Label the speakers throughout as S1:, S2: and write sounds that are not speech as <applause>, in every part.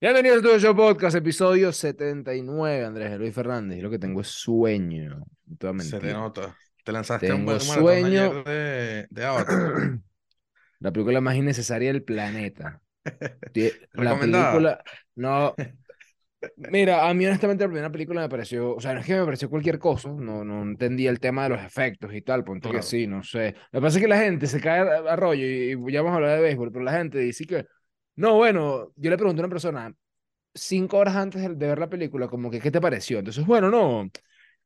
S1: Bienvenidos a tu show podcast, episodio 79, Andrés Luis Fernández. Y lo que tengo es sueño. No
S2: Se te nota. Te lanzaste un
S1: Tengo
S2: buen maratón
S1: sueño.
S2: de, de Avatar. <clears throat>
S1: La película más innecesaria del planeta. <laughs> La película. No. Mira, a mí honestamente la primera película me pareció, o sea, no es que me pareció cualquier cosa, no, no entendía el tema de los efectos y tal, ponte que
S2: Claro.
S1: sí, no sé. Lo que pasa es que la gente se cae a, a rollo y, y ya vamos a hablar de béisbol, pero la gente dice que, no, bueno, yo le pregunté a una persona cinco horas antes de, ver la película, como que, ¿qué te pareció? Entonces, bueno, no,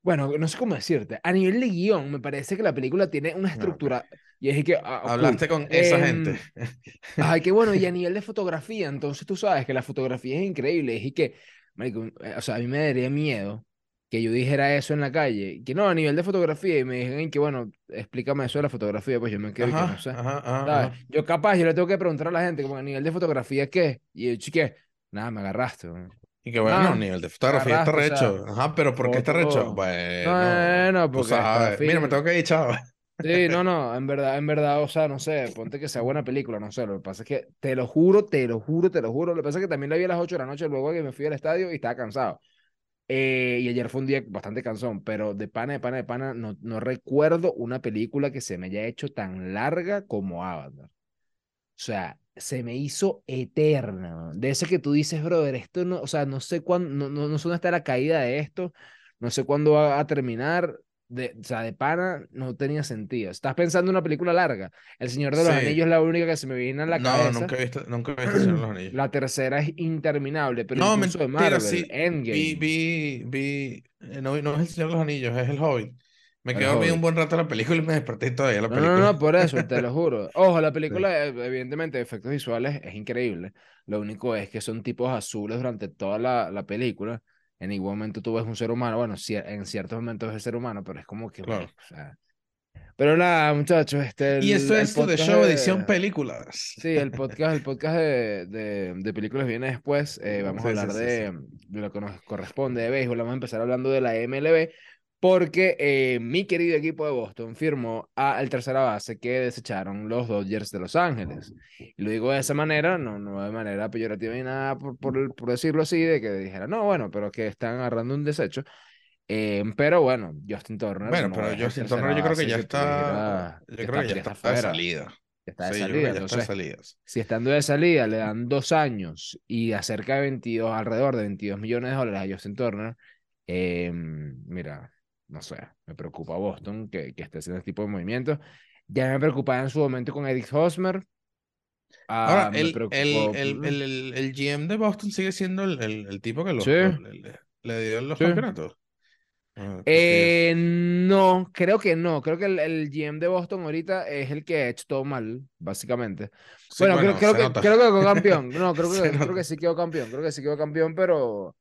S1: bueno, no sé cómo decirte, a nivel de guion, me parece que la película tiene una
S2: ok.
S1: estructura, y es que, ah, cool.
S2: Hablaste con esa
S1: Em,
S2: gente.
S1: Ay, qué bueno, y a <laughs> nivel de fotografía, entonces tú sabes que la fotografía es increíble, y que, marico, eh, o sea, a mí me daría miedo que yo dijera eso en la calle, que no, a nivel de fotografía, y me dijeron que, bueno, explícame eso de la fotografía, pues yo me quedo y que
S2: Ajá,
S1: no sé,
S2: ajá, ajá, ajá.
S1: Yo capaz, yo le tengo que preguntar a la gente, como a nivel de fotografía, ¿qué? Y yo, chique, nada, me agarraste, weón.
S2: Y que bueno,
S1: Ah,
S2: nivel de fotografía está
S1: agarraste, o sea,
S2: recho. Ajá, pero ¿por qué está recho? Bueno,
S1: Bueno, porque
S2: Mira, me tengo que ir, chao.
S1: Sí, no, no, en verdad, en verdad, o sea, no sé, ponte que sea buena película, no sé, lo que pasa es que te lo juro, te lo juro, te lo juro, lo que pasa es que también la vi a las 8 de la noche luego que me fui al estadio y estaba cansado. Eh, y ayer fue un día bastante cansón, pero de pana, de pana, de pana, no, no recuerdo una película que se me haya hecho tan larga como Avatar. O sea, se me hizo eterna. De ese que tú dices, brother, esto no, o sea, no sé cuándo, no, no, no sé dónde está la caída de esto, no sé cuándo va a terminar, de, o sea, de pana no tenía sentido. Estás pensando en una película larga. El Señor de los
S2: Sí.
S1: Anillos es la única que se me viene a la
S2: No,
S1: cabeza.
S2: nunca he visto, nunca he visto Señor de los <clears throat> Anillos.
S1: La tercera es interminable, pero
S2: No,
S1: incluso de
S2: mentira,
S1: Marvel,
S2: sí.
S1: Endgame,
S2: Vi, vi, vi. eh, No, no es el Señor de los Anillos, es el Hobbit. Me
S1: El
S2: quedé dormido un buen rato la película y me desperté todavía la
S1: No, no,
S2: película.
S1: no, por eso, te lo juro. <laughs> Ojo, la
S2: Sí.
S1: película, eh, evidentemente, de efectos visuales es increíble. Lo único es que son tipos azules durante toda la, la película. En ningún momento tú ves un ser humano. Bueno, en ciertos momentos es el ser humano, pero es como que,
S2: Claro.
S1: bueno, o sea. Pero nada, muchachos, este,
S2: Y esto es de show
S1: de-
S2: edición películas.
S1: Sí, el podcast, el podcast de, de, de películas viene después. Eh, vamos a
S2: Sí, sí,
S1: hablar
S2: sí, sí.
S1: de lo que nos corresponde de béisbol. Vamos a empezar hablando de la MLB, porque eh, mi querido equipo de Boston firmó a el tercera base que desecharon los Dodgers de Los Ángeles. Y lo digo de esa manera, no, no de manera peyorativa ni nada, por, por, por decirlo así, de que dijera, no, bueno, pero que están agarrando un desecho. Eh, pero bueno, Justin Turner.
S2: Bueno,
S1: no
S2: pero Justin Turner yo creo que ya está, yo creo que ya está, de salida.
S1: está de
S2: Sí, ya está de salida.
S1: si estando de salida le dan dos años y acerca de 22, alrededor de 22 millones de dólares a Justin Turner, eh, mira, no sé, me preocupa Boston que, que esté haciendo este tipo de movimientos. Ya me preocupaba en su momento con Eric Hosmer.
S2: Ahora,
S1: Ah, me
S2: el,
S1: preocupó.
S2: el, el, el, GM de Boston sigue siendo el, tipo que los,
S1: Sí.
S2: le, le- dio los
S1: Sí.
S2: campeonatos. Ah,
S1: Eh, no, creo que no. Creo que el, el GM de Boston ahorita es el que ha hecho todo mal, básicamente.
S2: sí,
S1: Bueno, creo, creo
S2: se
S1: que,
S2: nota.
S1: creo que quedó campeón. No, <laughs> creo que, creo que sí quedó campeón. Creo que sí quedó campeón, pero,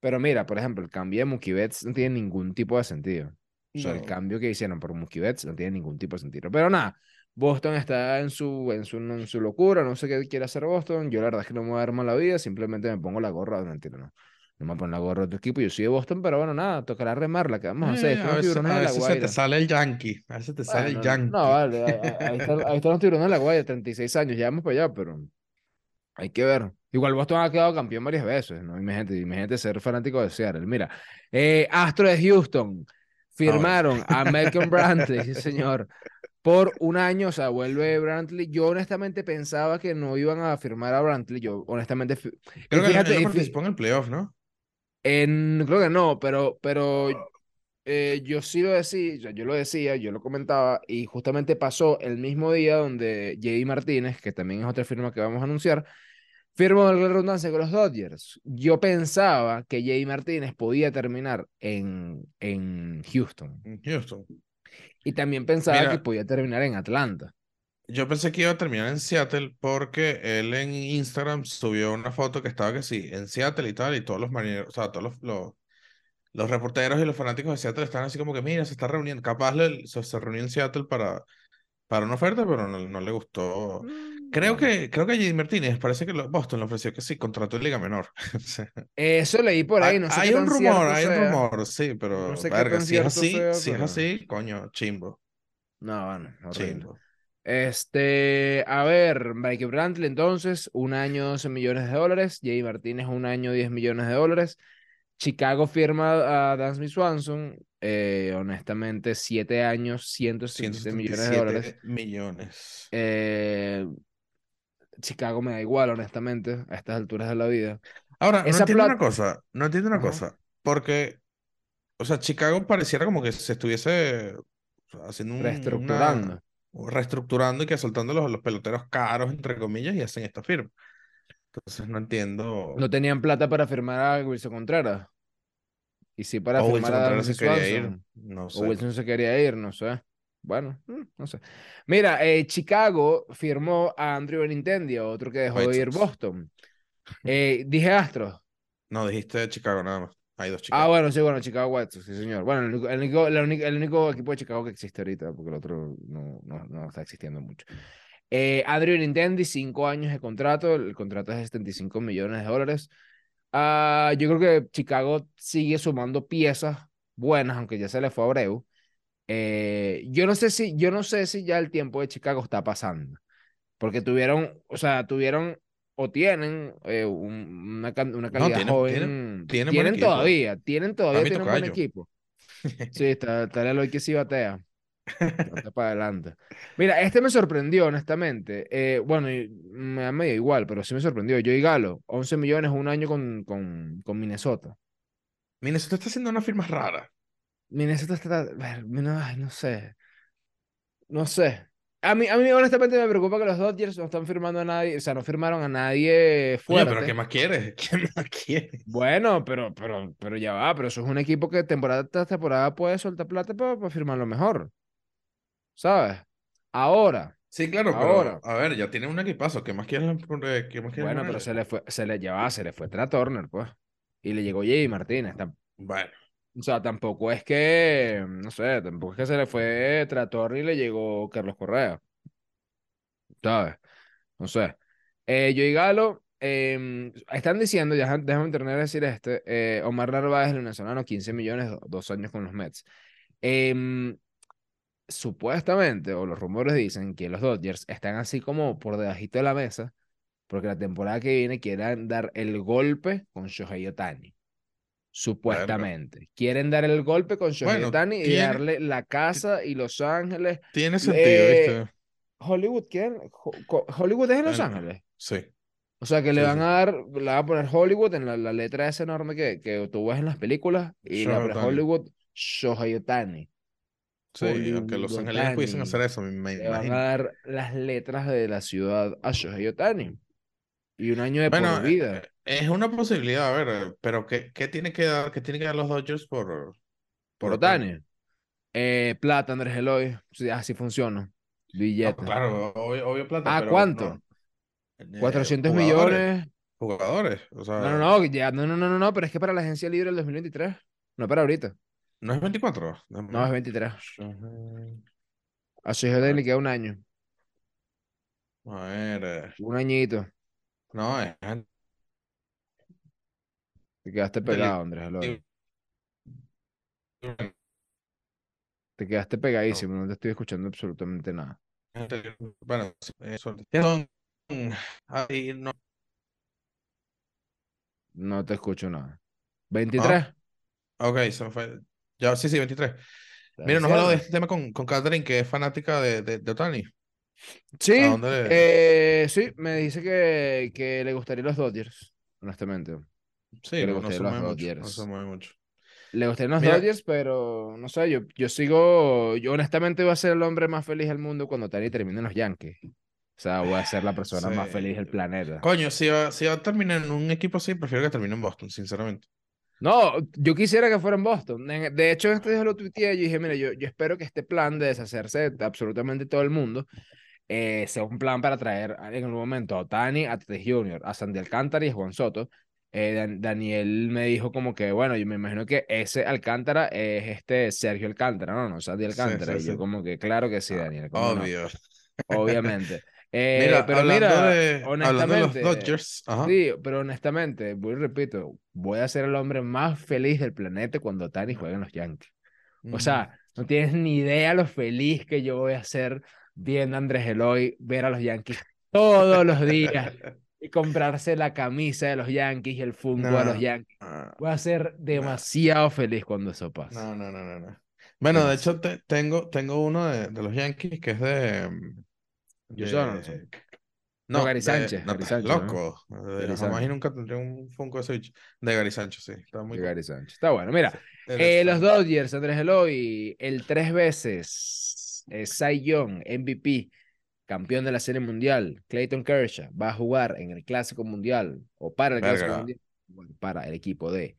S1: pero mira, por ejemplo, el cambio de Mookie Betts no tiene ningún tipo de sentido. O sea, el
S2: No.
S1: cambio que hicieron por Mookie Betts no tiene ningún tipo de sentido. Pero nada, Boston está en su, en su, en su locura. No sé qué quiere hacer Boston. Yo la verdad es que no me voy a dar mala vida. Simplemente me pongo la gorra. No, mentira, no. No me pongo la gorra de tu equipo. Yo soy de Boston, pero bueno, nada, tocará remarla. ¿Qué vamos a hacer?
S2: Eh, a veces, a veces se te sale el Yankee. A veces te sale el
S1: Bueno,
S2: Yankee.
S1: no, vale, ahí están, ahí están los tiburones de la Guaira, 36 años, ya vamos para allá, pero hay que ver. Igual Boston ha quedado campeón varias veces, ¿no? Imagínate, imagínate ser fanático de Seattle. Mira, eh, Astro de Houston firmaron a Malcolm Brantley, sí <laughs> señor, por un año, o sea, vuelve Brantley. Yo honestamente pensaba que no iban a firmar a Brantley, yo honestamente...
S2: Creo que
S1: fíjate,
S2: no participó en el playoff, ¿no?
S1: en, creo que no, pero, pero eh, yo sí lo decía, yo, yo lo decía, yo lo comentaba, y justamente pasó el mismo día donde J.D. Martínez, que también es otra firma que vamos a anunciar, firmó la redundancia con los Dodgers. Yo pensaba que J.D. Martínez podía terminar en, en Houston,
S2: En Houston.
S1: y también pensaba que podía terminar en Atlanta.
S2: Yo pensé que iba a terminar en Seattle porque él en Instagram subió una foto que estaba que sí, en Seattle y tal, y todos los marineros, o sea, todos los, los, los reporteros y los fanáticos de Seattle están así como que, mira, se está reuniendo, capaz le- se, se reunió en Seattle para, para una oferta, pero no, no le gustó. Creo que, creo que. Martínez parece que lo- Boston le ofreció que sí, contrató en Liga Menor. <laughs>
S1: Eso leí por ahí, no sé
S2: hay
S1: qué
S2: un
S1: tan
S2: rumor, hay un rumor, sí, pero
S1: No sé qué
S2: verga, si es así,
S1: sea,
S2: si es así, coño, chimbo,
S1: No, bueno, horrible.
S2: chimbo.
S1: Este, a ver, Mike Brantley entonces, un año 12 millones de dólares, Jay Martínez un año 10 millones de dólares, Chicago firma a Dansby Swanson, eh, honestamente, 7 años, 177 millones de dólares.
S2: 177 millones.
S1: Eh, Chicago me da igual, honestamente, a estas alturas de la vida.
S2: Ahora, no entiendo una
S1: plata-
S2: cosa, no entiendo una
S1: Ajá.
S2: cosa, porque, o sea, Chicago pareciera como que se estuviese o haciendo un-
S1: Reestructurando.
S2: una, reestructurando y que soltando los, los peloteros caros, entre comillas, y hacen esta firma. Entonces no entiendo.
S1: No tenían plata para firmar a Wilson Contreras. Y sí para
S2: o
S1: firmar
S2: Wilson
S1: a
S2: Contreras
S1: Dansby
S2: se quería ir,
S1: Swanson.
S2: no
S1: O
S2: sé.
S1: Wilson se quería ir, no sé. Bueno, mm, no sé. Mira, eh, Chicago firmó a Andrew Benintendi, otro que dejó
S2: White
S1: de ir
S2: Sox.
S1: Boston. Eh, dije Astros.
S2: No, dijiste Chicago nada más. Hay dos
S1: Ah,
S2: Chicago.
S1: bueno, sí, bueno, Chicago White Sox, sí, señor. Bueno, el único, el único, el único, equipo de Chicago que existe ahorita, porque el otro no, no, no está existiendo mucho. Eh, Andrew Benintendi, cinco años de contrato, el contrato es de 75 millones de dólares. Ah, yo creo que Chicago sigue sumando piezas buenas, aunque ya se le fue a Abreu. Eh, yo no sé si, yo no sé si ya el tiempo de Chicago está pasando, porque tuvieron, o sea, tuvieron o tienen eh, un- una, una
S2: No,
S1: calidad
S2: tienen-
S1: joven,
S2: tienen- tienen
S1: tienen,
S2: buen equipo.
S1: todavía, tienen todavía, tienen buen
S2: tocayo.
S1: equipo. <laughs> Sí, está, está el Eloy que sí batea. Está <laughs> para adelante. Mira, este me sorprendió, honestamente. Eh, bueno, y me da medio igual, pero sí me sorprendió. Joey Galo, 11 millones un año con, con, con Minnesota.
S2: Minnesota está haciendo una firma rara.
S1: Minnesota está. ver, no, no sé. No sé. A mí, a mí, honestamente, me preocupa que los Dodgers no están firmando a nadie, o sea, no firmaron a nadie
S2: Oye,
S1: fuerte.
S2: pero ¿qué más quieres? <laughs> ¿Qué más quieres?
S1: Bueno, pero, pero, pero ya va, pero eso es un equipo que temporada tras temporada puede soltar plata para, para firmar lo mejor. ¿Sabes? Ahora,
S2: Sí, claro,
S1: Ahora.
S2: pero a ver, ya tiene un equipazo. ¿Qué más quieres? eh, ¿Qué más quieres
S1: bueno, pero se le fue, se le llevaba, se le fue Tra Turner, pues. Y le llegó Jay Martínez. tam-
S2: Bueno,
S1: O sea, tampoco es que, no sé, tampoco es que se le fue Tra Turner y le llegó Carlos Correa. ¿Sabes? No sé. Eh, Joey Galo, em, están diciendo, ya, déjame terminar de decir este, eh, Omar Narváez, el venezolano, 15 millones, do- dos años con los Mets. Em, supuestamente, o los rumores dicen que los Dodgers están así como por debajito de la mesa, porque la temporada que viene quieren dar el golpe con Shohei Otani. Supuestamente. Quieren dar el golpe con Shohei
S2: Bueno,
S1: Otani y darle la casa y Los Ángeles.
S2: tiene sentido,
S1: Eh,
S2: ¿viste?
S1: Hollywood, ¿quién? Hollywood es en Los
S2: Bueno,
S1: Ángeles.
S2: Sí.
S1: O sea, que le van
S2: sí.
S1: a dar, le van a poner Hollywood en la, la letra esa enorme que, que tú ves en las películas y
S2: Shohei Ohtani.
S1: Hollywood Shohei Otani.
S2: Sí, aunque los ángeles pudiesen hacer eso, me, me
S1: Le van a dar las letras de la ciudad a Shohei Otani. Y un año de
S2: Bueno,
S1: por
S2: eh,
S1: vida.
S2: eh, es una posibilidad, a ver, eh, pero ¿qué, qué tiene que dar, qué tiene que dar los Dodgers por,
S1: Por Otani. Eh, plata, Andrés Eloy. Sí, así funciona. Billete.
S2: claro, obvio, obvio plata,
S1: ¿Ah,
S2: pero
S1: cuánto?
S2: no. Eh,
S1: 400
S2: jugadores,
S1: millones.
S2: Jugadores, o sea,
S1: No, no, no, ya, no, no, no, no, pero es que para la agencia libre del 2023. No para ahorita.
S2: ¿no es 24?
S1: No, es 23.
S2: Shohei-
S1: A Shohei Ohtani le queda un año.
S2: A ver, eh,
S1: Un añito.
S2: No, es
S1: Te quedaste pegado, Andrés Eloy. Te quedaste pegadísimo, no te estoy escuchando absolutamente nada.
S2: Bueno, sí, eso. Ahí no,
S1: No te escucho nada. ¿23?
S2: ok, se me fue. Ya, sí, sí, 23.
S1: ¿Te
S2: Mira, nos hablado de este tema con, con Catherine, que es fanática de, de, de Otani.
S1: Sí,
S2: ¿A dónde le-
S1: eh, sí, me dice que, que le gustaría los Dodgers, honestamente.
S2: Sí, no, no se
S1: los
S2: mueve mucho, no se mueve mucho.
S1: Le gustarían los
S2: Mira.
S1: Dodgers, pero no sé, yo, yo sigo, yo honestamente voy a ser el hombre más feliz del mundo cuando Tani termine en los Yankees. O sea, voy a ser la persona más
S2: Sí.
S1: feliz del planeta.
S2: Coño, si va, si va a terminar en un equipo así, prefiero que termine en Boston, sinceramente.
S1: No, yo quisiera que fuera en Boston. De hecho, este día lo tuiteé y dije, mira, yo, yo espero que este plan de deshacerse de absolutamente todo el mundo eh, sea un plan para traer en algún momento a Otani, a Tatis Jr., a Sandy Alcántara y a Juan Soto. Eh, Dan- Daniel me dijo como que, bueno, yo me imagino que ese Alcántara es este Sergio Alcántara, no, no, Sandy Alcántara.
S2: sí,
S1: y yo
S2: sí.
S1: como que, claro que sí, Daniel, cómo no,
S2: Obvio.
S1: obviamente. <laughs> Eh,
S2: Mira,
S1: pero mira,
S2: de, hablando de los
S1: honestamente,
S2: Dodgers, ajá.
S1: Sí, pero honestamente, voy repito, voy a ser el hombre más feliz del planeta cuando Tani juegue en los Yankees. O
S2: Mm.
S1: sea, no tienes ni idea lo feliz que yo voy a ser viendo a Andrés Eloy ver a los Yankees todos los días y <laughs> comprarse la camisa de los Yankees y el Funko de los
S2: No,
S1: Yankees.
S2: ah,
S1: Voy a ser demasiado feliz cuando eso pase.
S2: no, no, no, no, no. Bueno, de hecho, te- tengo, tengo uno de, de los Yankees que es de, de-. No,
S1: Gary Sánchez,
S2: no,
S1: Gary Sánchez, ¿no?
S2: loco. Jamás y nunca tendré un Funko de bicho. De Gary Sánchez, sí. Está muy
S1: de. Gary Sánchez. Está bueno. Mira, eh, los. Dodgers, Andrés Eloy, el tres veces eh, Cy Young, MVP, campeón de la Serie Mundial, Clayton Kershaw, va a jugar en el Clásico Mundial o para el Clásico
S2: Verga.
S1: Mundial, bueno, para el equipo de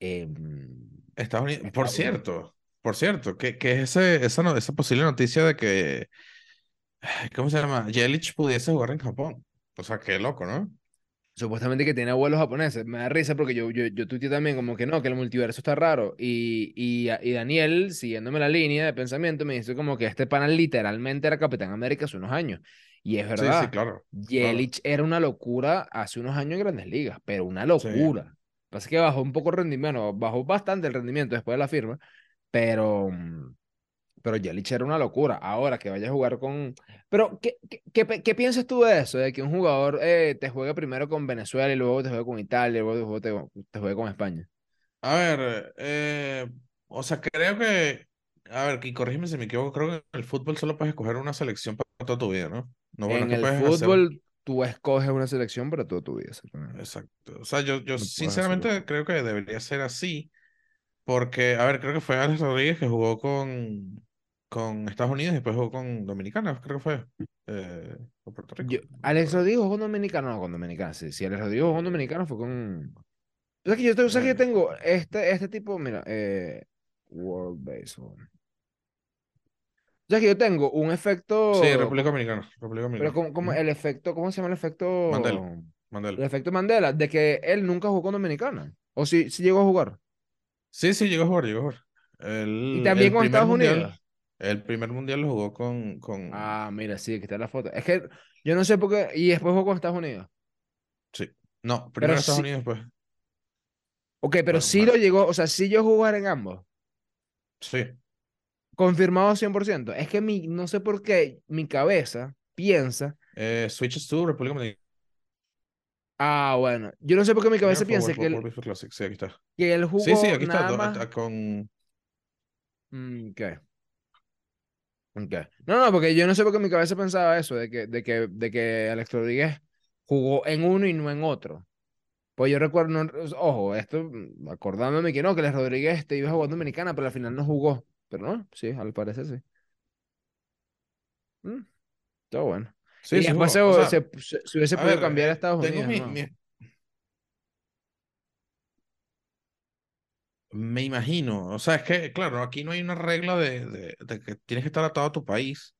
S1: em,
S2: Estados Unidos. Por
S1: Unidos.
S2: cierto, por cierto, que, que ese, esa, no- esa posible noticia de que, ¿cómo se llama? Yelich pudiese jugar en Japón. O sea, qué loco, ¿no?
S1: Supuestamente que tiene abuelos japoneses. Me da risa porque yo, yo, yo tuiteé también como que no, que el multiverso está raro. Y, y, y Daniel, siguiéndome la línea de pensamiento, me dice como que este pana literalmente era Capitán América hace unos años. Y es
S2: Sí, sí,
S1: verdad.
S2: claro.
S1: Yelich era una locura hace unos años en Grandes Ligas, pero una
S2: Sí.
S1: locura. Pasa que bajó un poco el rendimiento, bajó bastante el rendimiento después de la firma, pero, mm, pero Yelich era una locura. Ahora que vaya a jugar con... Pero, ¿qué, qué, qué, piensas tú de eso? De que un jugador eh, te juegue primero con Venezuela y luego te juegue con Italia y luego te juegue, te, te juegue con España.
S2: A ver, eh, o sea, creo que, a ver, y corrígeme si me equivoco, creo que en el fútbol solo puedes escoger una selección para toda tu vida, ¿no? No, bueno,
S1: en el
S2: hacer...
S1: fútbol, tú escoges una selección para toda tu vida.
S2: Exacto. O sea, yo, yo
S1: No
S2: sinceramente creo que debería ser así, porque, a ver, creo que fue Alex Rodríguez que jugó con, con Estados Unidos y después jugó con Dominicana, creo que fue, eh, o Puerto Rico.
S1: Yo, Alex. Rodrigo jugó con Dominicano, no, con Dominicana, sí. Si Alex Rodrigo jugó con Dominicano fue con... O sea que yo, te- o sea que yo tengo este, este tipo, mira, eh, World Baseball. O sea que yo tengo un
S2: sí,
S1: efecto,
S2: República
S1: como-
S2: Dominicana, República
S1: pero
S2: Dominicana.
S1: como, como
S2: Ujú.
S1: el efecto, ¿cómo se llama el efecto?
S2: Mandela,
S1: El
S2: Mandela.
S1: efecto Mandela, de que él nunca jugó con Dominicana. O si sí llegó a jugar.
S2: Sí, sí, llegó a jugar, llegó a jugar.
S1: Y
S2: El,
S1: también
S2: el
S1: con Estados
S2: mundial,
S1: Unidos.
S2: El primer mundial lo jugó con, con,
S1: Ah, mira, sí, aquí está la foto. Es que yo no sé por qué. Y después jugó con Estados Unidos.
S2: sí. No,
S1: Pero
S2: primero Estados
S1: sí.
S2: Unidos, pues.
S1: Ok, pero
S2: Bueno,
S1: sí lo llegó. O sea, sí yo jugar en ambos.
S2: sí.
S1: Confirmado 100%. Es que mi, no sé por qué mi cabeza piensa.
S2: Eh, Switches to República Dominicana.
S1: Ah, bueno. Yo no sé por qué mi cabeza piensa que
S2: sí, aquí está.
S1: que él
S2: Sí, sí,
S1: jugó
S2: aquí está,
S1: nada
S2: do-
S1: más.
S2: con...
S1: Mm, No, no, porque yo no sé por qué mi cabeza pensaba eso, de que, de que, de que Alex Rodríguez jugó en uno y no en otro. Pues yo recuerdo, no- ojo, esto mm, acordándome que no, que Alex Rodríguez te iba a jugar Dominicana, pero al final no jugó. Pero no, sí, al parecer sí. Mm, está bueno.
S2: Sí,
S1: Y
S2: sí
S1: después se, hubiese podido
S2: ver,
S1: cambiar a
S2: eh,
S1: Estados
S2: tengo
S1: Unidos,
S2: mi,
S1: ¿no?
S2: mi- Me imagino, o sea, es que, claro, aquí no hay una regla de, de- de que tienes que estar atado a tu país,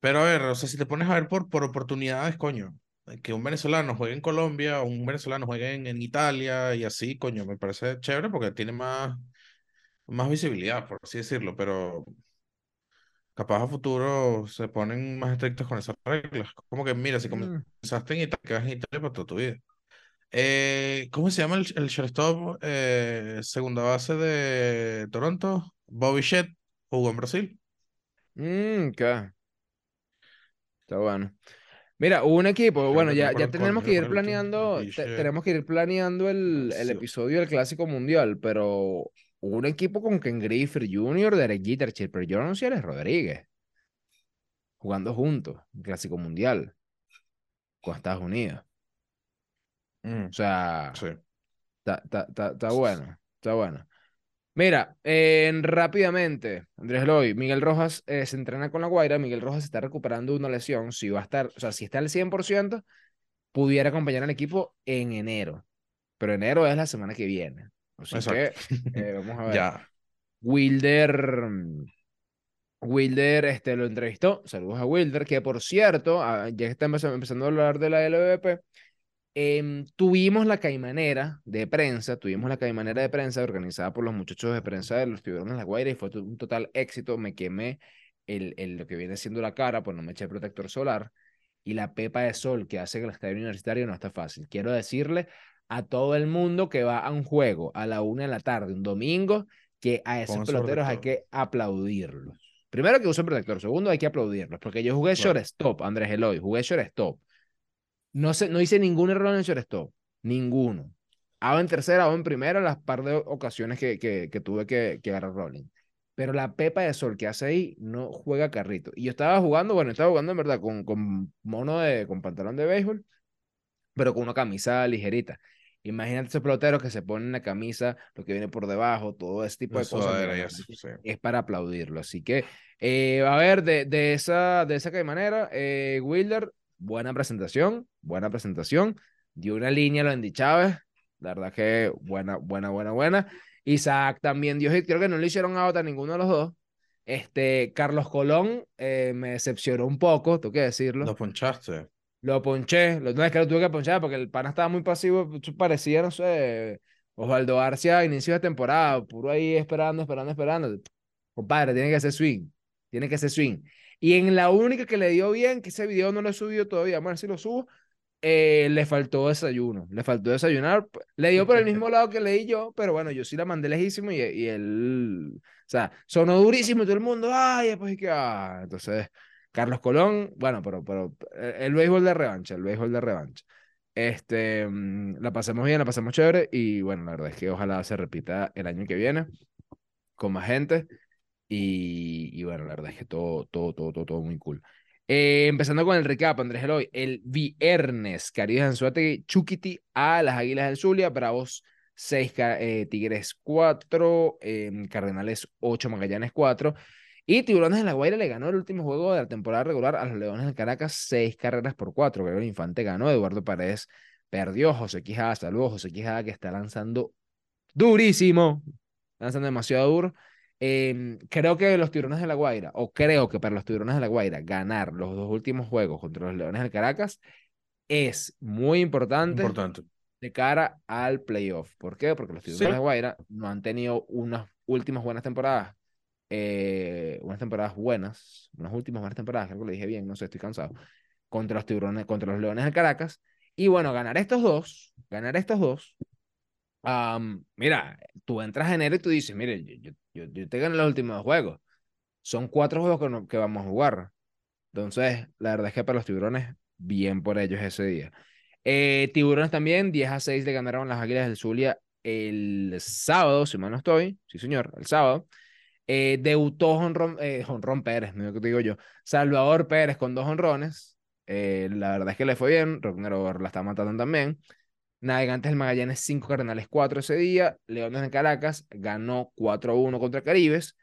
S2: pero a ver, o sea, si te pones a ver por, por oportunidades, coño, que un venezolano juegue en Colombia o un venezolano juegue en, en Italia y así, coño, me parece chévere porque tiene más, más visibilidad, por así decirlo, pero capaz a futuro se ponen más estrictos con esas reglas. Como que, mira, si
S1: Mm,
S2: comenzaste en Italia, quedas en Italia para toda tu vida. Eh, ¿cómo se llama el, el shortstop eh, segunda base de Toronto? Bobby Shett jugó en Brasil.
S1: mm, ¿qué? Está bueno. Mira, hubo un equipo, bueno, ya, ya
S2: el
S1: tenemos que ir
S2: el
S1: planeando, te- tenemos que ir planeando el, el episodio del Clásico Mundial, pero hubo un equipo con Ken Griffey Jr., Derek Jeter, Chipper Jones y Alex Rodríguez, jugando juntos, en Clásico Mundial, con Estados Unidos.
S2: Mm,
S1: O sea,
S2: sí.
S1: está, está- está- está bueno, está bueno. Mira, eh, rápidamente, Andrés Loy, Miguel Rojas eh, se entrena con la Guaira, Miguel Rojas está recuperando una lesión, si va a estar, o sea, si está al 100%, pudiera acompañar al equipo en enero, pero enero es la semana que viene. Así que, eh, <laughs> vamos a ver.
S2: Ya.
S1: Wilder, Wilder este, lo entrevistó, saludos a Wilder, que por cierto, ah, ya está empezando, empezando a hablar de la LVP, em, tuvimos la caimanera de prensa, tuvimos la caimanera de prensa organizada por los muchachos de prensa de los tiburones de la Guaira y fue un total éxito. Me quemé el, el- lo que viene siendo la cara, pues no me eché protector solar y la pepa de sol que hace que el estadio universitario no está fácil. Quiero decirle a todo el mundo que va a un juego a la una de la tarde, un domingo, que a esos peloteros hay que aplaudirlos. Primero que usen protector, segundo hay que aplaudirlos, porque yo jugué
S2: Claro.
S1: shortstop, Andrés Eloy, jugué shortstop. No, sé, no hice ningún error en el shortstop, ninguno. Hago en tercera o en primera las par de ocasiones que, que, que tuve que, que agarrar rolling. Pero la pepa de sol que hace ahí no juega carrito. Y yo estaba jugando, bueno, estaba jugando en verdad con, con mono de, con pantalón de béisbol, pero con una camisa ligerita. Imagínate esos peloteros que se ponen la camisa, lo que viene por debajo, todo ese tipo de cosas. es para aplaudirlo. Así que, eh, a ver, de, de esa, de esa manera, eh, Wilder, buena presentación, buena presentación. Dio una línea a lo Andy Chávez. La verdad que buena, buena, buena, buena. Isaac también dio hit. Creo que no le hicieron out a ninguno de los dos. Este, Carlos Colón eh, me decepcionó un poco, tengo que decirlo.
S2: Lo ponchaste.
S1: Lo ponché, lo, no es que lo tuve que ponchar porque el pana estaba muy pasivo, parecía, no sé, Osvaldo Arcia a inicio de temporada, puro ahí esperando, esperando, esperando. Compadre, tiene que ser swing, tiene que ser swing. Y en la única que le dio bien, que ese video no lo he subido todavía, bueno, si lo subo, eh, le faltó desayuno, le faltó desayunar, le dio por el mismo <laughs> lado que leí yo, pero bueno, yo sí la mandé lejísimo y, y él, o sea, sonó durísimo y todo el mundo, ay, pues y que, ah, entonces... Carlos Colón, bueno, pero, pero eh, el béisbol de revancha, el béisbol de revancha. Este, mm, la pasamos bien, la pasamos chévere y bueno, la verdad es que ojalá se repita el año que viene con más gente y, y bueno, la verdad es que todo, todo, todo, todo, todo muy cool. Eh, empezando con el recap, Andrés Eloy, el viernes, Caribe Anzuategui, Chuquiti a las Águilas del Zulia, Bravos 6, eh, Tigres 4, eh, Cardenales 8, Magallanes 4. Y Tiburones de la Guaira le ganó el último juego de la temporada regular a los Leones del Caracas, seis carreras por cuatro. Gabriel Infante ganó, Eduardo Paredes perdió, José Quijada, saludos, José Quijada que está lanzando durísimo, lanzando demasiado duro. Eh, creo que los Tiburones de la Guaira, o creo que para los Tiburones de la Guaira, ganar los dos últimos juegos contra los Leones del Caracas es muy importante,
S2: Importante.
S1: de cara al playoff. ¿Por qué? Porque los Tiburones
S2: Sí.
S1: de Guaira no han tenido unas últimas buenas temporadas eh, unas temporadas buenas, unas últimas buenas temporadas, creo que lo dije bien, no sé, estoy cansado, contra los tiburones, contra los leones de Caracas. Y bueno, ganar estos dos, ganar estos dos, mira, tú entras a enero y tú dices, mire, yo, yo, yo, te gané los últimos juegos. Son cuatro juegos que, no- que vamos a jugar. Entonces, la verdad es que para los tiburones, bien por ellos ese día. Eh, tiburones también, 10 a 6 le ganaron las Águilas del Zulia el sábado, si mal no estoy, sí señor, el sábado. Eh, debutó Jonrón, eh, Pérez, no que te digo yo. Salvador Pérez con dos honrones. Eh, la verdad es que le fue bien. Rocknero la está matando también. Navegantes del Magallanes 5, Cardenales 4 ese día. Leones de Caracas ganó 4-1 contra Caribes.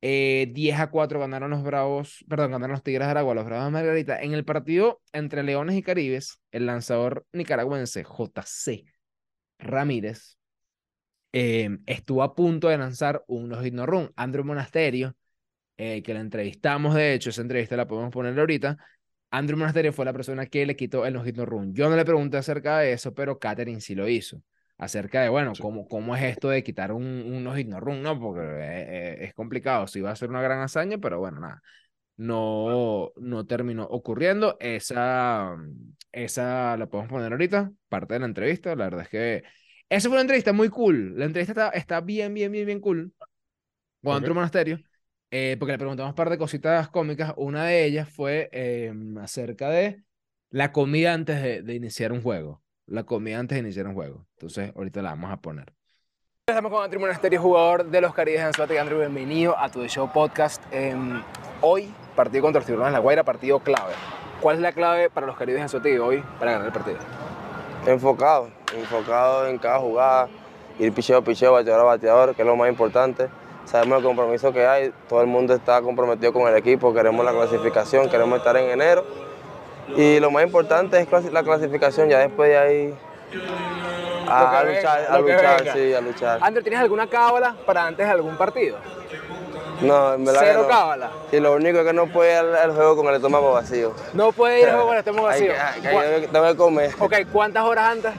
S1: Eh, 10 a 4 ganaron los Bravos, perdón, ganaron los Tigres de Aragua, los Bravos de Margarita. En el partido entre Leones y Caribes, el lanzador nicaragüense JC Ramírez eh, estuvo a punto de lanzar un hit no run. Andrew Monasterio, eh, que la entrevistamos, de hecho, esa entrevista la podemos poner ahorita. Andrew Monasterio fue la persona que le quitó el no hit no run. Yo no le pregunté acerca de eso, pero Katherine sí lo hizo. Acerca de, bueno,
S2: Sí.
S1: ¿cómo, cómo es esto de quitar un, un no hit no run? No, porque eh, eh, es complicado. Sí va a ser una gran hazaña, pero bueno, nada. No, no terminó ocurriendo. Esa, esa la podemos poner ahorita, parte de la entrevista. La verdad es que esa fue una entrevista muy cool. La entrevista está, está bien, bien, bien, bien cool. Con
S2: Ok.
S1: Andrew Monasterio. Eh, porque le preguntamos un par de cositas cómicas. Una de ellas fue eh, acerca de la comida antes de, de iniciar un juego. La comida antes de iniciar un juego. Entonces, ahorita la vamos a poner. Estamos con Andrew Monasterio, jugador de los Caribes de Anzuategui. Andrew, bienvenido a tu The Show Podcast. Em, hoy, partido contra los Tiburones de la Guaira, partido clave. ¿Cuál es la clave para los Caribes de Anzuategui hoy para ganar el partido?
S3: enfocado, enfocado en cada jugada, ir picheo, picheo, bateador a bateador, que es lo más importante. Sabemos el compromiso que hay, todo el mundo está comprometido con el equipo, queremos la clasificación, queremos estar en enero. Y lo más importante es la clasificación, ya después de ahí a, luchar, a luchar, sí, a luchar.
S1: Andrew, ¿tienes alguna cábala para antes de algún partido?
S3: No, en verdad
S1: Cero
S3: no.
S1: cábala.
S3: Sí, lo único es que no puede ir al, al juego con el estómago vacío.
S1: No puede ir a juego con el <laughs> estómago
S3: Hay
S1: vacío.
S3: que- hay
S1: ¿Cuá-
S3: que- tengo que comer.
S1: Ok, ¿cuántas horas antes?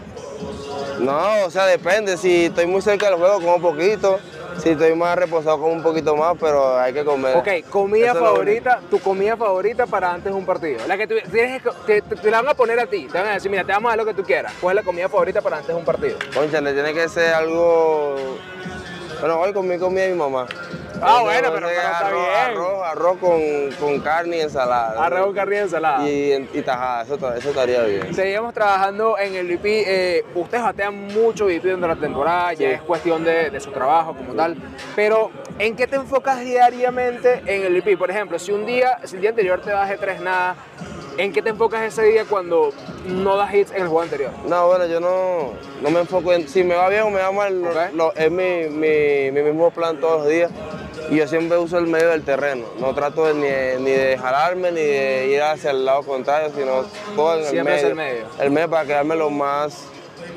S3: No, o sea, depende. Si estoy muy cerca del juego, como poquito. Si estoy más reposado, como un poquito más, pero hay que comer.
S1: Ok, comida
S3: Eso
S1: favorita, tu comida favorita para antes de un partido. La que tú, tienes que- te, te- te la van a poner a ti. Te van a decir, mira, te vamos a dar lo que tú quieras. ¿Cuál es la comida favorita para antes de un partido?
S3: Concha, le tiene que ser algo. Bueno, hoy comí comida de mi mamá.
S4: Ah, bueno, pero, pero está
S3: arroz,
S4: bien.
S3: Arroz, arroz con, con carne y ensalada.
S4: Arroz con carne y ensalada.
S3: Y, y tajada, eso, eso estaría bien.
S4: Seguimos trabajando en el VP. eh, ustedes batean mucho VP durante la temporada, ya es cuestión de, de su trabajo como tal. Pero, ¿en qué te enfocas diariamente en el VP? Por ejemplo, si un día, si el día anterior te das tres nada, ¿en qué te enfocas ese día cuando no das hits en el juego anterior?
S3: No, bueno, yo no, no me enfoco en si me va bien o me va mal, lo- es mi, mi, mi mismo plan todos los días. Y yo siempre uso el medio del terreno. No trato de, ni, de, ni de jalarme ni de ir hacia el lado contrario, sino todo en el
S4: Siempre es
S3: medio.
S4: el medio.
S3: El medio para quedarme lo más,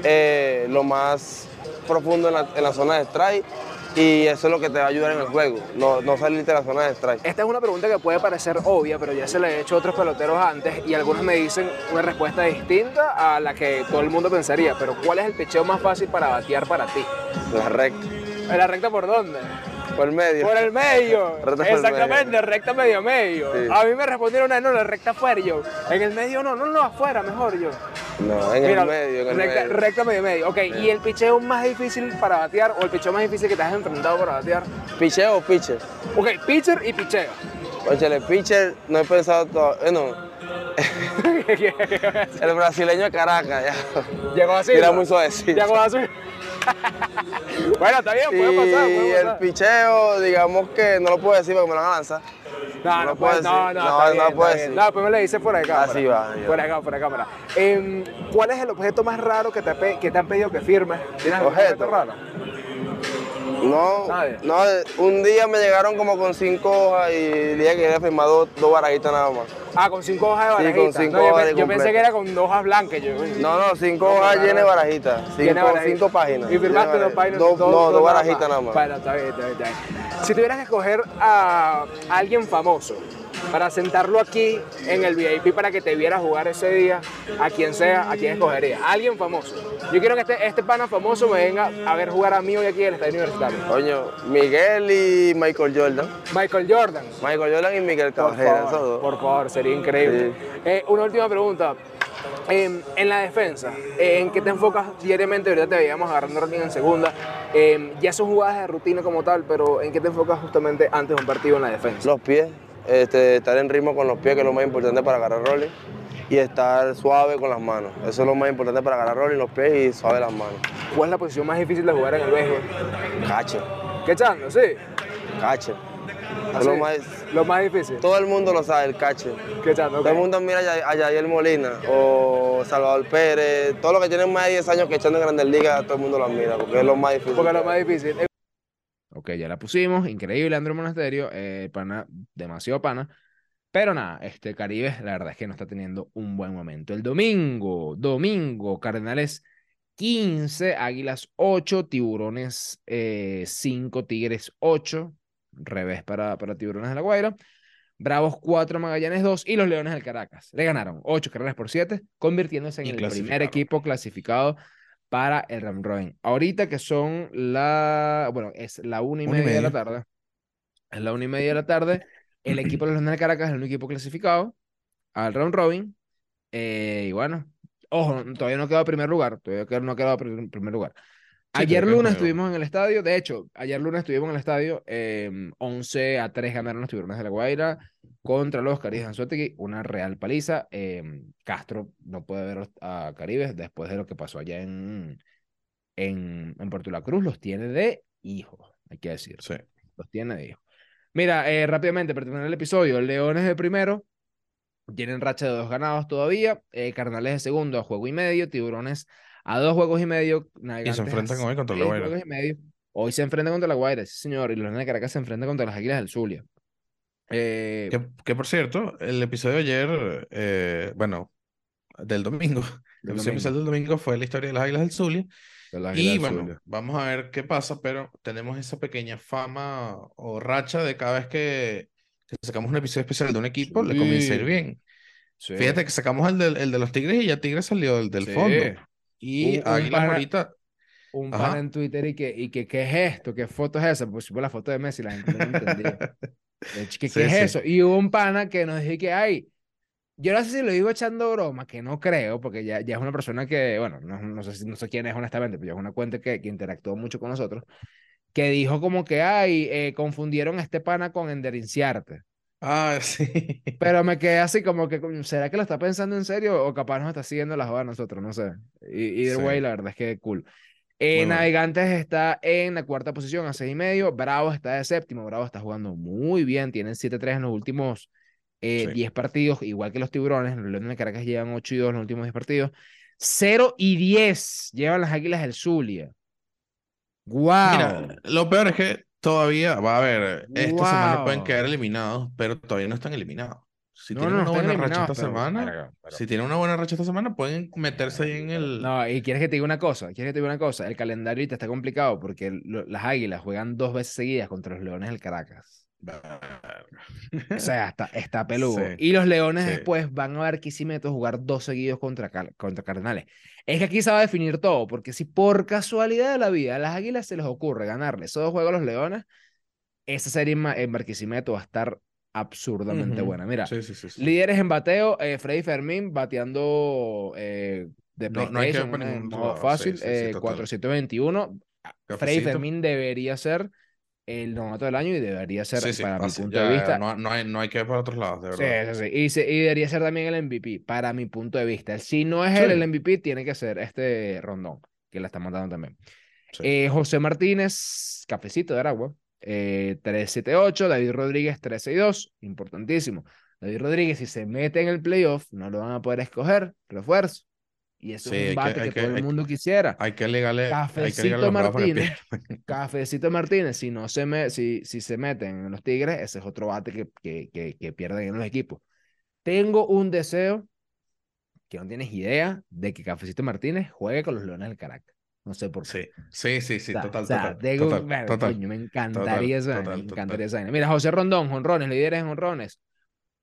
S3: eh, lo más profundo en la, en la zona de strike. Y eso es lo que te va a ayudar en el juego, no, no salirte de la zona de strike.
S4: Esta es una pregunta que puede parecer obvia, pero ya se la he hecho a otros peloteros antes y algunos me dicen una respuesta distinta a la que todo el mundo pensaría. Pero ¿cuál es el pecheo más fácil para batear para ti?
S3: La recta,
S4: ¿En la recta por dónde?
S3: por el medio.
S4: Por el medio. <laughs> Exactamente,
S3: medio.
S4: recta medio medio.
S3: Sí.
S4: A mí me respondieron, "Ay, no, la recta afuera yo. En el medio no, no, no, afuera, mejor yo.
S3: No, en
S4: Mira,
S3: el medio, en el
S4: recta,
S3: medio.
S4: recta medio medio. Ok, ¿y el picheo más difícil para batear o el picheo más difícil que te has enfrentado para batear?
S3: ¿Picheo o pitcher?
S4: Ok, pitcher y picheo.
S3: Oye, pitcher no he pensado todo. Bueno, <laughs> el brasileño de Caracas, ya.
S4: Llegó así.
S3: Tira
S4: ¿no?
S3: muy suavecito.
S4: Llegó así. <laughs> bueno, está bien, puede pasar,
S3: y
S4: puede
S3: el
S4: pasar.
S3: picheo, digamos que no lo puedo decir porque me lo van a lanzar.
S4: No, no,
S3: no
S4: puede,
S3: puedo
S4: no, no,
S3: No,
S4: bien,
S3: no decir.
S4: No, pues me le dice fuera de cámara.
S3: Así va.
S4: Fuera de cámara, fuera de cámara. Em, ¿Cuál es el objeto más raro que te, que te han pedido que firmes? ¿Tienes algún
S3: objeto
S4: raro?
S3: No,
S4: Nadie.
S3: no, un día me llegaron como con cinco hojas y dije que había firmado dos, dos barajitas nada más.
S4: Ah, con cinco hojas de
S3: Sí,
S4: barajita.
S3: con cinco
S4: no, yo,
S3: hojas
S4: pe-
S3: de
S4: yo pensé que era con hojas blancas. Yo,
S3: No, no, cinco
S4: No,
S3: hojas llenas de barajitas. Cinco,
S4: de barajitas.
S3: cinco páginas.
S4: Y firmaste dos páginas.
S3: Dos,
S4: dos-
S3: no, dos barajitas nada más.
S4: Bueno, está bien, está bien, está bien. Si tuvieras que escoger a alguien famoso para sentarlo aquí en el VIP para que te viera jugar ese día, a quien sea, ¿a quién escogerías? Alguien famoso. Yo quiero que este, este pana famoso me venga a ver jugar a mí hoy aquí en el Estadio Universitario.
S3: Coño, Miguel y Michael Jordan.
S4: Michael Jordan.
S3: Michael Jordan y Miguel
S4: Por
S3: Caballero, esos
S4: favor, por favor, sería increíble. Eh, una última pregunta. Eh, en la defensa, eh, ¿en qué te enfocas diariamente? Ahorita te veíamos agarrando rating en segunda. Eh, ya son jugadas de rutina como tal, pero ¿en qué te enfocas justamente antes de un partido en la defensa?
S3: Los pies, este, estar en ritmo con los pies, que es lo más importante para agarrar rolling. Y estar suave con las manos. Eso es lo más importante para agarrar rolling, los pies y suave las manos.
S4: ¿Cuál es la posición más difícil de jugar en el béisbol?
S3: Cache,
S4: ¿Qué echando? Sí.
S3: cache. Es lo más,
S4: Lo más difícil.
S3: todo el mundo lo sabe, el cache.
S4: ¿Qué echando?
S3: Todo el mundo mira a Yael Molina o Salvador Pérez, todos los que tienen más de 10 años que echando en Grandes Ligas, todo el mundo lo admira, porque es lo más difícil.
S4: Porque es lo más difícil.
S1: Ok, ya la pusimos. Increíble, Andrew Monasterio. Eh, pana, demasiado pana. Pero nada, este Caribe, la verdad es que no está teniendo un buen momento. El domingo, domingo, Cardenales 15, Águilas 8, Tiburones eh, 5, Tigres 8. Revés para, para Tiburones de la Guaira. Bravos 4, Magallanes 2 y los Leones del Caracas. Le ganaron 8 carreras por 7, convirtiéndose en
S2: Y
S1: el primer equipo clasificado para el Ram Robin. Ahorita que son la, bueno, es la una y
S2: Una y
S1: media de la
S2: media.
S1: tarde. Es la una y media de la tarde. El equipo de los Leones del Caracas es el único equipo clasificado al Round Robin. Eh, y bueno, ojo, todavía no ha quedado primer lugar. Todavía no ha quedado primer lugar.
S2: Sí,
S1: Ayer lunes estuvimos en el estadio. De hecho, ayer lunes estuvimos en el estadio. eh, 11 a 3 ganaron los tiburones de la Guaira contra los Caribes de Anzuategui. Una real paliza. eh, Castro no puede ver a Caribes después de lo que pasó allá en, en, en Puerto La Cruz. Los tiene de hijos, hay que decir.
S2: Sí.
S1: Los tiene de hijos. Mira, eh, rápidamente, para terminar el episodio, Leones de primero. Tienen racha de dos ganados todavía. eh, Carnales de segundo a juego y medio. Tiburones a dos juegos y medio.
S2: Y se enfrentan hoy contra la Guaira.
S1: Hoy se enfrentan contra la Guaira, sí señor. Y los de Caracas se enfrentan contra las Águilas del Zulia. Eh,
S2: Que, que por cierto, el episodio de ayer, eh, bueno, del domingo, <laughs> el
S1: del
S2: episodio
S1: domingo,
S2: del domingo fue la historia de las Águilas del Zulia.
S1: de
S2: Y
S1: del
S2: bueno,
S1: Zulia.
S2: vamos a ver qué pasa, pero tenemos esa pequeña fama o racha de cada vez que, que sacamos un episodio especial de un equipo, le comienza a ir
S1: Sí.
S2: bien.
S1: Sí.
S2: Fíjate que sacamos el, del- el de los Tigres y ya Tigres salió del, del
S1: Sí.
S2: fondo. Y
S1: Un- un
S2: Águilas ahorita,
S1: Un
S2: Ajá.
S1: pana en Twitter y que, y que, ¿qué es esto? ¿Qué foto es esa? Pues supo la foto de Messi, la gente no entendía. <laughs> Hecho, ¿Qué,
S2: Sí,
S1: qué es
S2: sí.
S1: eso? Y hubo un pana que nos dijo que, ay, yo no sé si lo digo echando broma, que no creo, porque ya, ya es una persona que, bueno, no, no sé, no sé quién es honestamente, pero ya es una cuenta que, que interactuó mucho con nosotros. que dijo como que, ay, eh, confundieron a este pana con Ender Inciarte.
S2: Ah, <laughs> sí.
S1: Pero me quedé así como que, ¿será que lo está pensando en serio o capaz nos está siguiendo la joda a nosotros? No sé. Y, either
S2: Sí.
S1: way, la verdad es que cool. Eh,
S2: bueno.
S1: Navegantes está en la cuarta posición a seis y medio. Bravo está de séptimo. Bravo está jugando muy bien. Tienen 7-3 en los últimos eh,
S2: Sí.
S1: 10 partidos, igual que los tiburones. Los Leones de Caracas llevan 8 y 2 en los últimos 10 partidos. 0 y 10 llevan las Águilas del Zulia. ¡Wow!
S2: Mira, lo peor es que todavía, va a ver, esta semana pueden quedar eliminados, pero todavía no están eliminados. Si
S1: No,
S2: tienen
S1: no,
S2: una buena racha esta
S1: pero-
S2: semana,
S1: pero-
S2: si tienen una buena racha esta semana, pueden meterse ahí en el...
S1: No, y quieres que te diga una cosa, quieres que te diga una cosa, el calendario ahorita está complicado porque lo- las Águilas juegan dos veces seguidas contra los Leones del Caracas. O sea, está, está <laughs> peludo.
S2: Sí,
S1: Y los Leones
S2: sí.
S1: después van a ver Quisimeto jugar dos seguidos contra, contra Cardenales. Es que aquí se va a definir todo, porque si por casualidad de la vida a las Águilas se les ocurre ganarle esos dos juegos a los Leones, esa serie en, Barquisimeto va a estar absurdamente
S2: Ujú.
S1: buena. Mira,
S2: Sí,
S1: líderes en bateo, eh, Freddy Fermín bateando eh, de
S2: No- no hay que
S1: en modo fácil, eh,
S2: total.
S1: 421. Freddy. Fermín debería ser el novato del año y debería ser,
S2: Sí, sí,
S1: para mi punto
S2: ya,
S1: de vista,
S2: No, no hay, no hay que ir por otros lados, de
S1: Sí,
S2: verdad.
S1: sí, sí. Y, se- y debería ser también el MVP, para mi punto de vista. Si no es él
S2: Sí.
S1: el MVP, tiene que ser este Rondón, que la está mandando también.
S2: Sí.
S1: Eh, José Martínez, cafecito de Aragua, eh, 378. David Rodríguez, 362. Importantísimo. David Rodríguez, si se mete en el playoff, no lo van a poder escoger. Refuerzo. Y eso
S2: Sí,
S1: es un bate que, todo el mundo quisiera.
S2: Hay que que
S1: Cafecito
S2: que
S1: Martínez.
S2: pierdan. <laughs>
S1: Cafecito Martínez, si no se me, si, si se meten en los Tigres, ese es otro bate que, que, pierden en los equipos. Tengo un deseo que no tienes idea de que Cafecito Martínez juegue con los Leones del Caracas. No sé por qué.
S2: Sí, sí, sí, sí, total,
S1: o sea,
S2: total,
S1: tengo-
S2: total,
S1: bueno,
S2: total.
S1: coño, me encantaría esa
S2: total,
S1: me
S2: total.
S1: encantaría esa. Mira, José Rondón, jonrones, líderes en jonrones.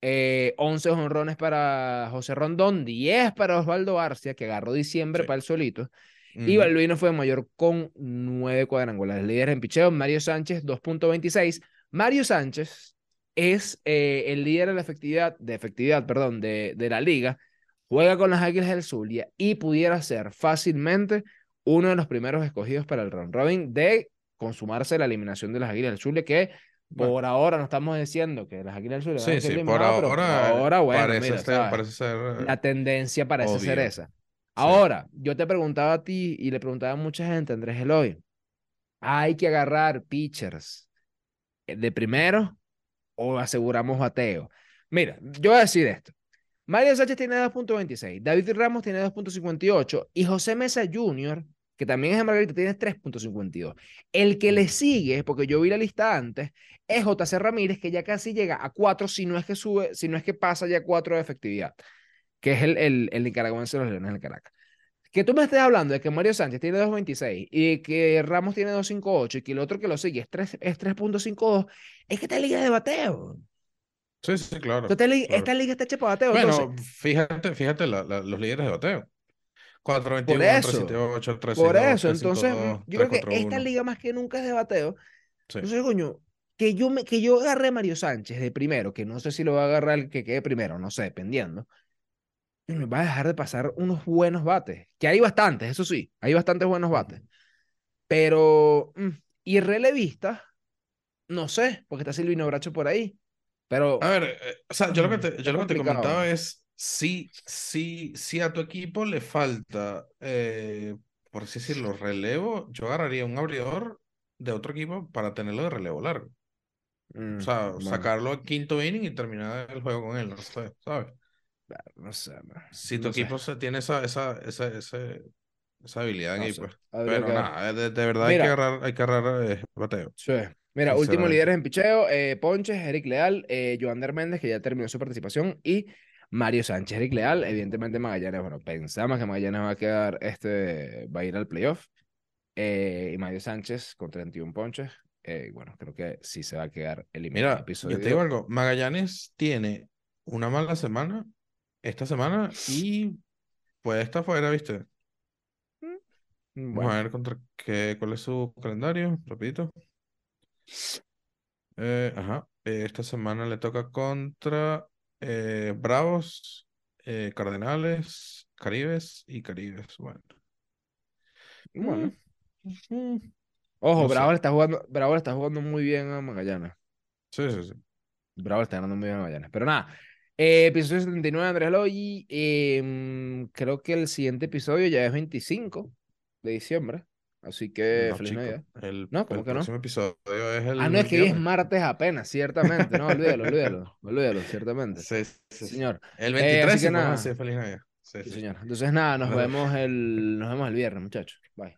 S1: Eh, 11 jonrones para José Rondón, 10 para Osvaldo Arcia, que agarró diciembre
S2: Sí.
S1: para el solito. Y
S2: Ujú.
S1: Balduino fue mayor con 9 cuadrangulares. Líder en picheo, Mario Sánchez, 2.26. Mario Sánchez es eh, el líder de la efectividad, de efectividad, perdón, de, de la liga. Juega con las Águilas del Zulia y pudiera ser fácilmente uno de los primeros escogidos para el round robin de consumarse la eliminación de las Águilas del Zulia, que
S2: Bueno.
S1: por ahora no estamos diciendo que las Águilas del van
S2: Sí, sí, por
S1: eliminadas, pero
S2: ahora,
S1: ahora, bueno,
S2: parece,
S1: mira,
S2: ser,
S1: ¿sabes?
S2: parece ser, eh,
S1: La tendencia parece ser esa. Ahora, yo te preguntaba a ti y le preguntaba a mucha gente, Andrés Eloy, ¿hay que agarrar pitchers eh, de primero o aseguramos bateo? Mira, yo voy a decir esto. Mario Sánchez tiene 2.26, David Ramos tiene 2.58 y José Mesa Jr., que también es de Margarita, tiene 3.52. El que le sigue, porque yo vi la lista antes, es JC Ramírez, que ya casi llega a 4, si no es que sube, si no es que pasa ya a 4 de efectividad que es el, el, el nicaragüense de los Leones del Caracas. Que tú me estés hablando de que Mario Sánchez tiene 2.26 y que Ramos tiene 2.58 y que el otro que lo sigue es 3 es 3.52, es que esta liga de bateo.
S2: Sí, sí, claro.
S1: Esta liga,
S2: claro.
S1: esta liga está hecha para bateo.
S2: Bueno,
S1: entonces,
S2: fíjate, fíjate la- la- los líderes de bateo. 421,
S1: Por eso,
S2: 378,
S1: por
S2: 362,
S1: eso, entonces,
S2: 352,
S1: yo creo que esta
S2: 341.
S1: liga más que nunca es de bateo.
S2: Sí.
S1: Entonces, coño, que yo, me, que yo agarré a Mario Sánchez de primero, que no sé si lo va a agarrar el que quede primero, no sé, dependiendo. y Me va a dejar de pasar unos buenos bates, que hay bastantes, eso sí, hay bastantes buenos bates. Pero, mm, y relevista, no sé, porque está Silvino Bracho por ahí. Pero,
S2: A ver, eh, o sea, yo lo que te, yo lo que te comentaba es si, si, si a tu equipo le falta, eh, por así decirlo, relevo, yo agarraría un abridor de otro equipo para tenerlo de relevo largo.
S1: mm,
S2: O sea,
S1: bueno,
S2: sacarlo al quinto inning y terminar el juego con él, no sé, ¿sabes?
S1: no sé, man,
S2: Si tu
S1: no sé.
S2: equipo se tiene esa, esa, esa, ese- esa habilidad
S1: No
S2: ahí,
S1: sé,
S2: pues. Pero
S1: que
S2: nada, de, de verdad hay
S1: Mira.
S2: que agarrar, hay que agarrar eh, bateo.
S1: Sí. Mira, últimos
S2: Sinceramente.
S1: líderes en picheo, eh, Ponches, Eric Leal, eh, Joander Méndez, que ya terminó su participación, y Mario Sánchez, Eric Leal, evidentemente Magallanes, bueno, pensamos que Magallanes va a quedar, este, va a ir al playoff, eh, y Mario Sánchez con 31 ponches, eh, bueno, creo que sí se va a quedar eliminado.
S2: Mira,
S1: episodio
S2: yo te digo algo, Magallanes tiene una mala semana esta semana y puede estar fuera, ¿viste?
S1: Mm,
S2: Vamos a
S1: Bueno,
S2: ver contra qué, cuál es su calendario, rapidito. Eh, ajá, eh, esta semana le toca contra eh, Bravos, eh, Cardenales, Caribes y Caribes. Bueno.
S1: bueno,
S2: Mm, mm.
S1: Ojo,
S2: No.
S1: Bravo le está jugando, Bravo le está jugando muy bien a Magallanes.
S2: Sí, sí, sí.
S1: Bravo le está ganando muy bien a Magallanes. Pero nada, eh, episodio 79 de Andrés Logi. em, creo que el siguiente episodio ya es 25 de diciembre. Así que
S2: No,
S1: feliz
S2: chico,
S1: Navidad.
S2: El,
S1: No, ¿cómo
S2: el
S1: que no?
S2: próximo episodio es el
S1: Ah, no, es que hoy es martes apenas, ciertamente. No, olvídalo, <laughs> olvídalo, olvídalo, ciertamente.
S2: Sí, sí,
S1: señor.
S2: El
S1: Eh,
S2: 23,
S1: así que
S2: sí, podemos
S1: nada.
S2: feliz Navidad. Sí,
S1: Sí, señor. Entonces, nada, nos vemos el, nos vemos el viernes, muchachos. Bye.